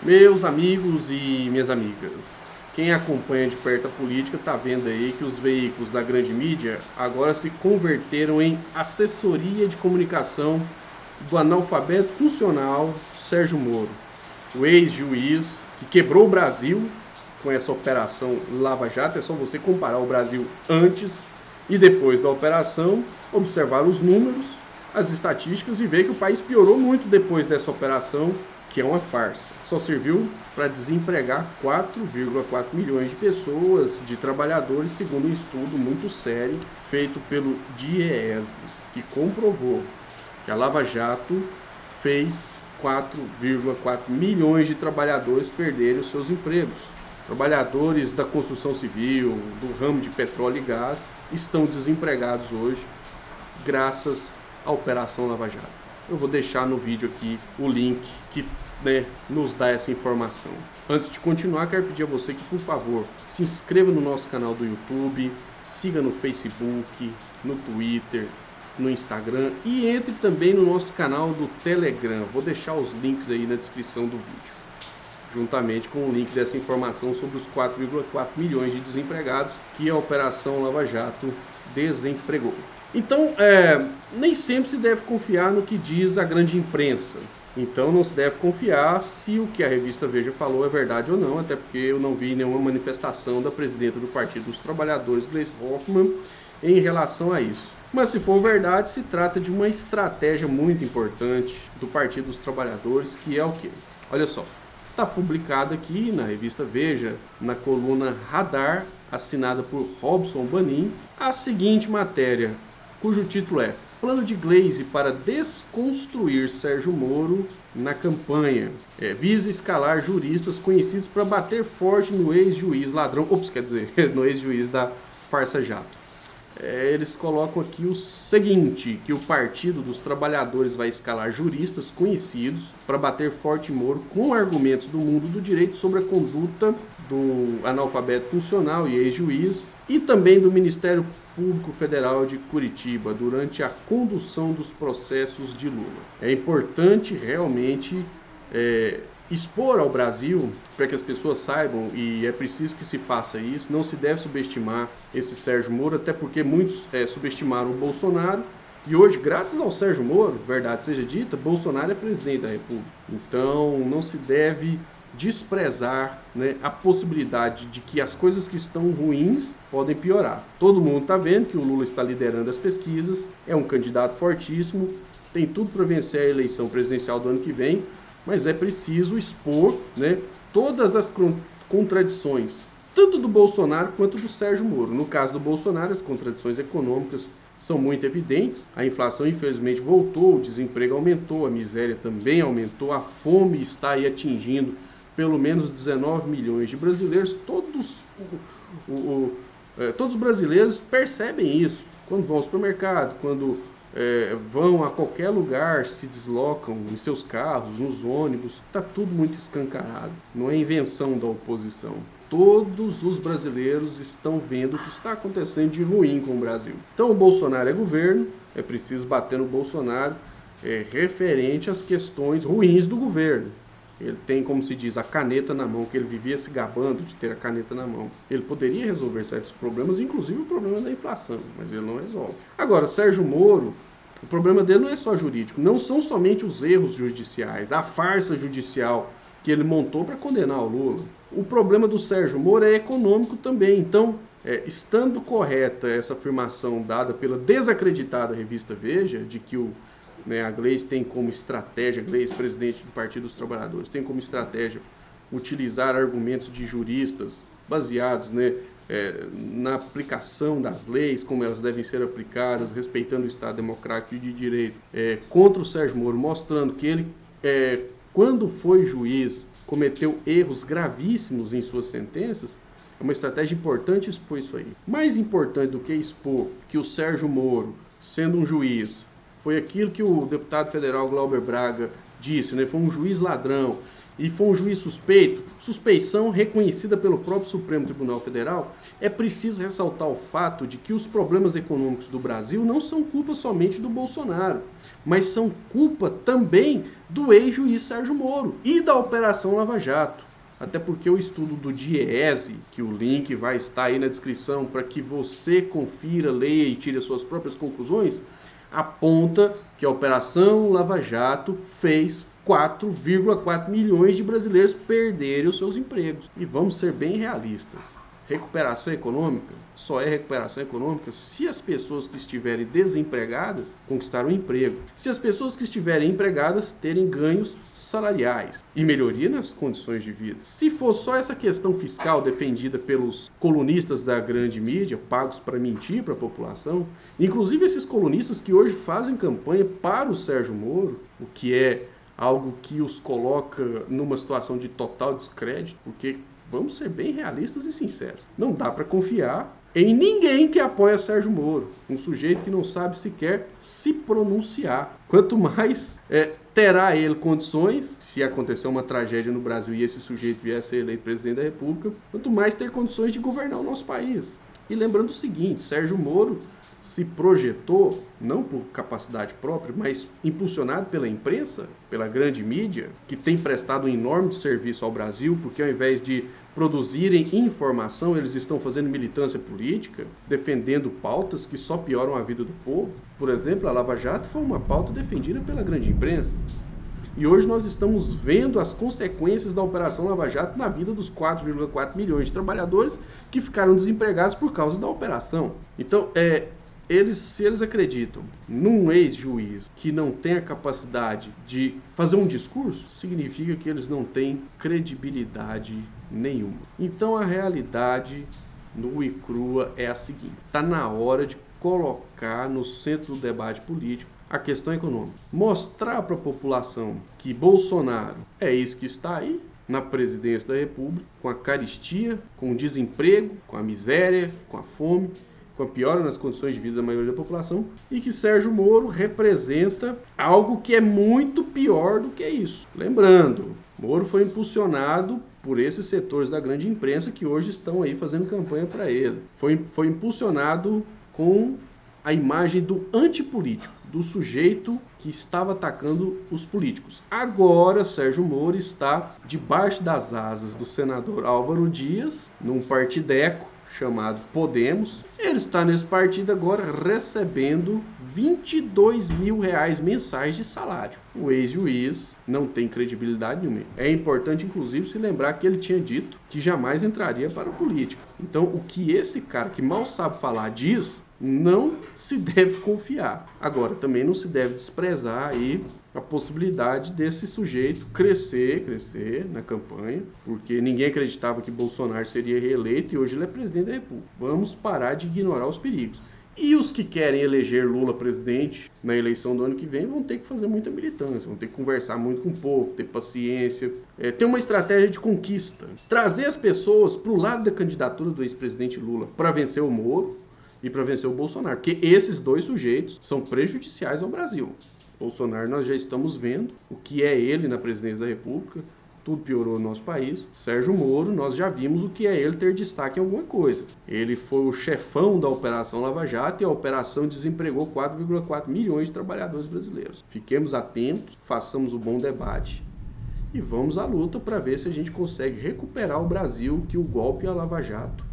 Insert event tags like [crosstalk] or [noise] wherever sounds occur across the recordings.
Meus amigos e minhas amigas, quem acompanha de perto a política está vendo aí que os veículos da grande mídia agora se converteram em assessoria de comunicação do analfabeto funcional Sérgio Moro, o ex-juiz que quebrou o Brasil com essa operação Lava Jato. É só você comparar o Brasil antes e depois da operação, observar os números, as estatísticas e ver que o país piorou muito depois dessa operação, que é uma farsa só serviu para desempregar 4,4 milhões de pessoas, de trabalhadores, segundo um estudo muito sério feito pelo DIEESE, que comprovou que a Lava Jato fez 4,4 milhões de trabalhadores perderem os seus empregos. Trabalhadores da construção civil, do ramo de petróleo e gás, estão desempregados hoje, graças à Operação Lava Jato. Eu vou deixar no vídeo aqui o link que né, nos dá essa informação. Antes de continuar, quero pedir a você que, por favor, se inscreva no nosso canal do YouTube, siga no Facebook, no Twitter, no Instagram e entre também no nosso canal do Telegram. Vou deixar os links aí na descrição do vídeo, juntamente com o link dessa informação sobre os 4,4 milhões de desempregados que a Operação Lava Jato desempregou. Então, é, nem sempre se deve confiar no que diz a grande imprensa. Então não se deve confiar se o que a revista Veja falou é verdade ou não, até porque eu não vi nenhuma manifestação da presidenta do Partido dos Trabalhadores, Gleisi Hoffmann, em relação a isso. Mas se for verdade, se trata de uma estratégia muito importante do Partido dos Trabalhadores, que é o que? Olha só, está publicado aqui na revista Veja, na coluna Radar, assinada por Robson Banin, a seguinte matéria, cujo título é Plano de Glaze para desconstruir Sérgio Moro na campanha. É, visa escalar juristas conhecidos para bater forte no ex-juiz ladrão. Ops, quer dizer, [laughs] no ex-juiz da Farsa Jato. É, eles colocam aqui o seguinte: que o Partido dos Trabalhadores vai escalar juristas conhecidos para bater forte Moro com argumentos do mundo do direito sobre a conduta do analfabeto funcional e ex-juiz e também do Ministério Público Federal de Curitiba durante a condução dos processos de Lula. É importante realmente é, expor ao Brasil para que as pessoas saibam e é preciso que se faça isso. Não se deve subestimar esse Sérgio Moro, até porque muitos é, subestimaram o Bolsonaro. E hoje, graças ao Sérgio Moro, verdade seja dita, Bolsonaro é presidente da República. Então, não se deve desprezar né, a possibilidade de que as coisas que estão ruins podem piorar. Todo mundo está vendo que o Lula está liderando as pesquisas, é um candidato fortíssimo, tem tudo para vencer a eleição presidencial do ano que vem, mas é preciso expor né, todas as contradições, tanto do Bolsonaro quanto do Sérgio Moro. No caso do Bolsonaro, as contradições econômicas são muito evidentes. A inflação, infelizmente, voltou, o desemprego aumentou, a miséria também aumentou, a fome está aí atingindo pelo menos 19 milhões de brasileiros, todos, o, o, é, todos os brasileiros percebem isso quando vão ao supermercado, quando é, vão a qualquer lugar, se deslocam em seus carros, nos ônibus, está tudo muito escancarado. Não é invenção da oposição. Todos os brasileiros estão vendo o que está acontecendo de ruim com o Brasil. Então o Bolsonaro é governo, é preciso bater no Bolsonaro é, referente às questões ruins do governo. Ele tem, como se diz, a caneta na mão, que ele vivia se gabando de ter a caneta na mão. Ele poderia resolver certos problemas, inclusive o problema da inflação, mas ele não resolve. Agora, Sérgio Moro, o problema dele não é só jurídico, não são somente os erros judiciais, a farsa judicial que ele montou para condenar o Lula. O problema do Sérgio Moro é econômico também. Então, é, estando correta essa afirmação dada pela desacreditada revista Veja, de que o né? A Gleice tem como estratégia, Gleice, presidente do Partido dos Trabalhadores, tem como estratégia utilizar argumentos de juristas baseados né, é, na aplicação das leis, como elas devem ser aplicadas, respeitando o Estado Democrático e de Direito, é, contra o Sérgio Moro, mostrando que ele, é, quando foi juiz, cometeu erros gravíssimos em suas sentenças, é uma estratégia importante expor isso aí. Mais importante do que expor que o Sérgio Moro, sendo um juiz, foi aquilo que o deputado federal Glauber Braga disse, né? Foi um juiz ladrão e foi um juiz suspeito, suspeição reconhecida pelo próprio Supremo Tribunal Federal, é preciso ressaltar o fato de que os problemas econômicos do Brasil não são culpa somente do Bolsonaro, mas são culpa também do ex-juiz Sérgio Moro e da Operação Lava Jato. Até porque o estudo do DIEESE, que o link vai estar aí na descrição para que você confira, leia e tire as suas próprias conclusões, aponta que a Operação Lava Jato fez 4,4 milhões de brasileiros perderem os seus empregos. E vamos ser bem realistas recuperação econômica só é recuperação econômica se as pessoas que estiverem desempregadas conquistaram um emprego. Se as pessoas que estiverem empregadas terem ganhos salariais e melhoria nas condições de vida. Se for só essa questão fiscal defendida pelos colunistas da grande mídia, pagos para mentir para a população, inclusive esses colunistas que hoje fazem campanha para o Sérgio Moro, o que é algo que os coloca numa situação de total descrédito, porque Vamos ser bem realistas e sinceros. Não dá para confiar em ninguém que apoia Sérgio Moro, um sujeito que não sabe sequer se pronunciar. Quanto mais é, terá ele condições, se acontecer uma tragédia no Brasil e esse sujeito vier a ser eleito presidente da República, quanto mais ter condições de governar o nosso país. E lembrando o seguinte: Sérgio Moro se projetou, não por capacidade própria, mas impulsionado pela imprensa, pela grande mídia, que tem prestado um enorme serviço ao Brasil, porque ao invés de produzirem informação, eles estão fazendo militância política, defendendo pautas que só pioram a vida do povo. Por exemplo, a Lava Jato foi uma pauta defendida pela grande imprensa. E hoje nós estamos vendo as consequências da Operação Lava Jato na vida dos 4,4 milhões de trabalhadores que ficaram desempregados por causa da operação. Então, é, eles, se eles acreditam num ex-juiz que não tem a capacidade de fazer um discurso, significa que eles não têm credibilidade nenhuma. Então a realidade no e crua é a seguinte: está na hora de colocar no centro do debate político a questão econômica. Mostrar para a população que Bolsonaro é isso que está aí, na presidência da República, com a caristia, com o desemprego, com a miséria, com a fome, com a piora nas condições de vida da maioria da população, e que Sérgio Moro representa algo que é muito pior do que isso. Lembrando, Moro foi impulsionado por esses setores da grande imprensa que hoje estão aí fazendo campanha para ele. Foi, foi impulsionado com a imagem do antipolítico, do sujeito que estava atacando os políticos. Agora, Sérgio Moro está debaixo das asas do senador Álvaro Dias, num partideco, chamado Podemos. Ele está nesse partido agora recebendo 22 mil reais mensais de salário. O ex-juiz não tem credibilidade nenhuma. É importante, inclusive, se lembrar que ele tinha dito que jamais entraria para a política. Então, o que esse cara que mal sabe falar diz, não se deve confiar. Agora, também não se deve desprezar aí a possibilidade desse sujeito crescer, crescer na campanha, porque ninguém acreditava que Bolsonaro seria reeleito e hoje ele é presidente da República. Vamos parar de ignorar os perigos. E os que querem eleger Lula presidente na eleição do ano que vem vão ter que fazer muita militância, vão ter que conversar muito com o povo, ter paciência, é, ter uma estratégia de conquista. Trazer as pessoas para o lado da candidatura do ex-presidente Lula para vencer o Moro e para vencer o Bolsonaro, porque esses dois sujeitos são prejudiciais ao Brasil. Bolsonaro nós já estamos vendo o que é ele na presidência da República, tudo piorou no nosso país. Sérgio Moro, nós já vimos o que é ele ter destaque em alguma coisa. Ele foi o chefão da Operação Lava Jato e a operação desempregou 4,4 milhões de trabalhadores brasileiros. Fiquemos atentos, façamos o um bom debate e vamos à luta para ver se a gente consegue recuperar o Brasil que o golpe a Lava Jato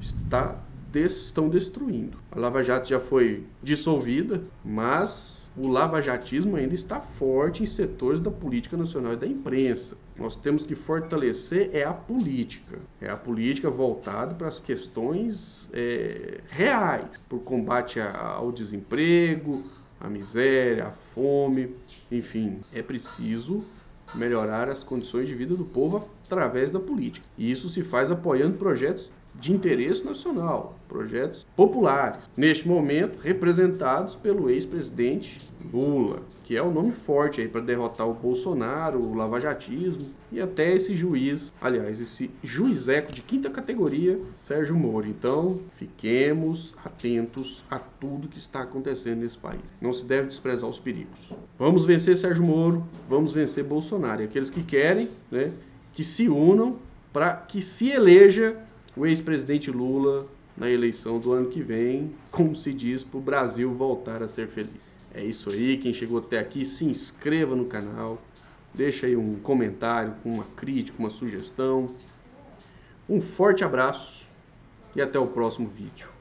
está, estão destruindo. A Lava Jato já foi dissolvida, mas o lavajatismo ainda está forte em setores da política nacional e da imprensa. Nós temos que fortalecer é a política, é a política voltada para as questões é, reais, para o combate ao desemprego, à miséria, à fome, enfim, é preciso melhorar as condições de vida do povo através da política. E isso se faz apoiando projetos de interesse nacional, projetos populares, neste momento representados pelo ex-presidente Lula, que é o nome forte aí para derrotar o Bolsonaro, o lavajatismo e até esse juiz, aliás, esse juizeco de quinta categoria, Sérgio Moro. Então, fiquemos atentos a tudo que está acontecendo nesse país. Não se deve desprezar os perigos. Vamos vencer Sérgio Moro, vamos vencer Bolsonaro. E aqueles que querem, né, que se unam para que se eleja o ex-presidente Lula na eleição do ano que vem, como se diz, para o Brasil voltar a ser feliz. É isso aí, quem chegou até aqui, se inscreva no canal, deixa aí um comentário com uma crítica, uma sugestão. Um forte abraço e até o próximo vídeo.